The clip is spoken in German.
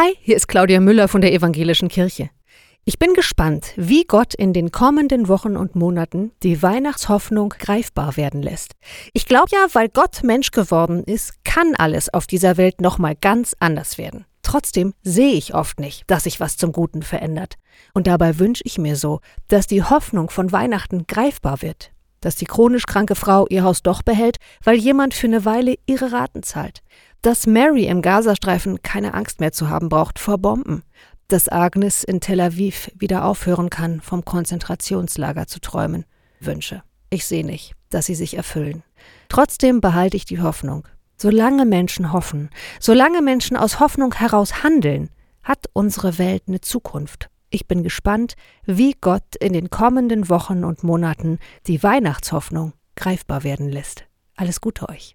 Hi, hier ist Claudia Müller von der Evangelischen Kirche. Ich bin gespannt, wie Gott in den kommenden Wochen und Monaten die Weihnachtshoffnung greifbar werden lässt. Ich glaube ja, weil Gott Mensch geworden ist, kann alles auf dieser Welt nochmal ganz anders werden. Trotzdem sehe ich oft nicht, dass sich was zum Guten verändert. Und dabei wünsche ich mir so, dass die Hoffnung von Weihnachten greifbar wird. Dass die chronisch kranke Frau ihr Haus doch behält, weil jemand für eine Weile ihre Raten zahlt dass Mary im Gazastreifen keine Angst mehr zu haben braucht vor Bomben, dass Agnes in Tel Aviv wieder aufhören kann, vom Konzentrationslager zu träumen. Wünsche. Ich sehe nicht, dass sie sich erfüllen. Trotzdem behalte ich die Hoffnung. Solange Menschen hoffen, solange Menschen aus Hoffnung heraus handeln, hat unsere Welt eine Zukunft. Ich bin gespannt, wie Gott in den kommenden Wochen und Monaten die Weihnachtshoffnung greifbar werden lässt. Alles Gute euch.